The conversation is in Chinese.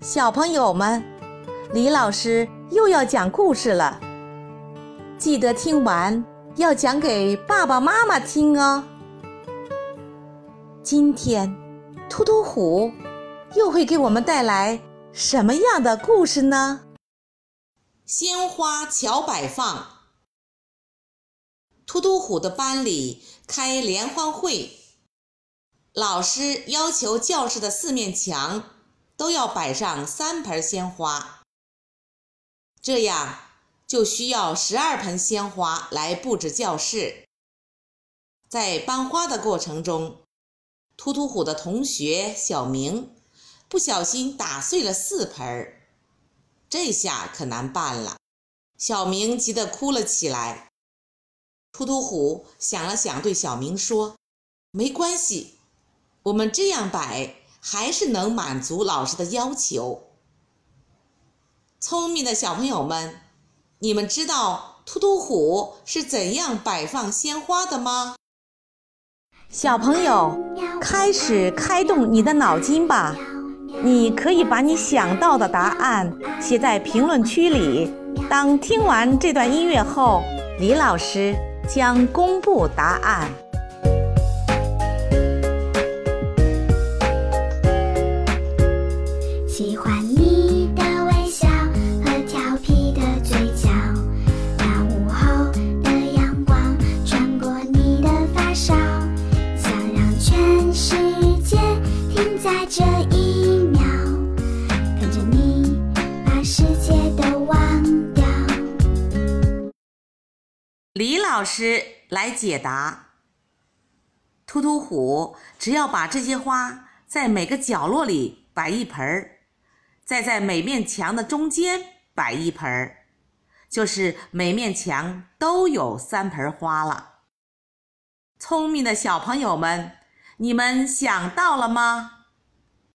小朋友们，李老师又要讲故事了，记得听完要讲给爸爸妈妈听哦。今天，突突虎又会给我们带来什么样的故事呢？鲜花巧摆放。突突虎的班里开联欢会，老师要求教室的四面墙都要摆上三盆鲜花，这样就需要十二盆鲜花来布置教室。在搬花的过程中，突突虎的同学小明不小心打碎了四盆，这下可难办了。小明急得哭了起来。突突虎想了想，对小明说：“没关系，我们这样摆还是能满足老师的要求。”聪明的小朋友们，你们知道突突虎是怎样摆放鲜花的吗？小朋友，开始开动你的脑筋吧！你可以把你想到的答案写在评论区里。当听完这段音乐后，李老师。将公布答案。在这一秒，跟着你把世界都忘掉。李老师来解答：突突虎只要把这些花在每个角落里摆一盆儿，再在每面墙的中间摆一盆儿，就是每面墙都有三盆花了。聪明的小朋友们，你们想到了吗？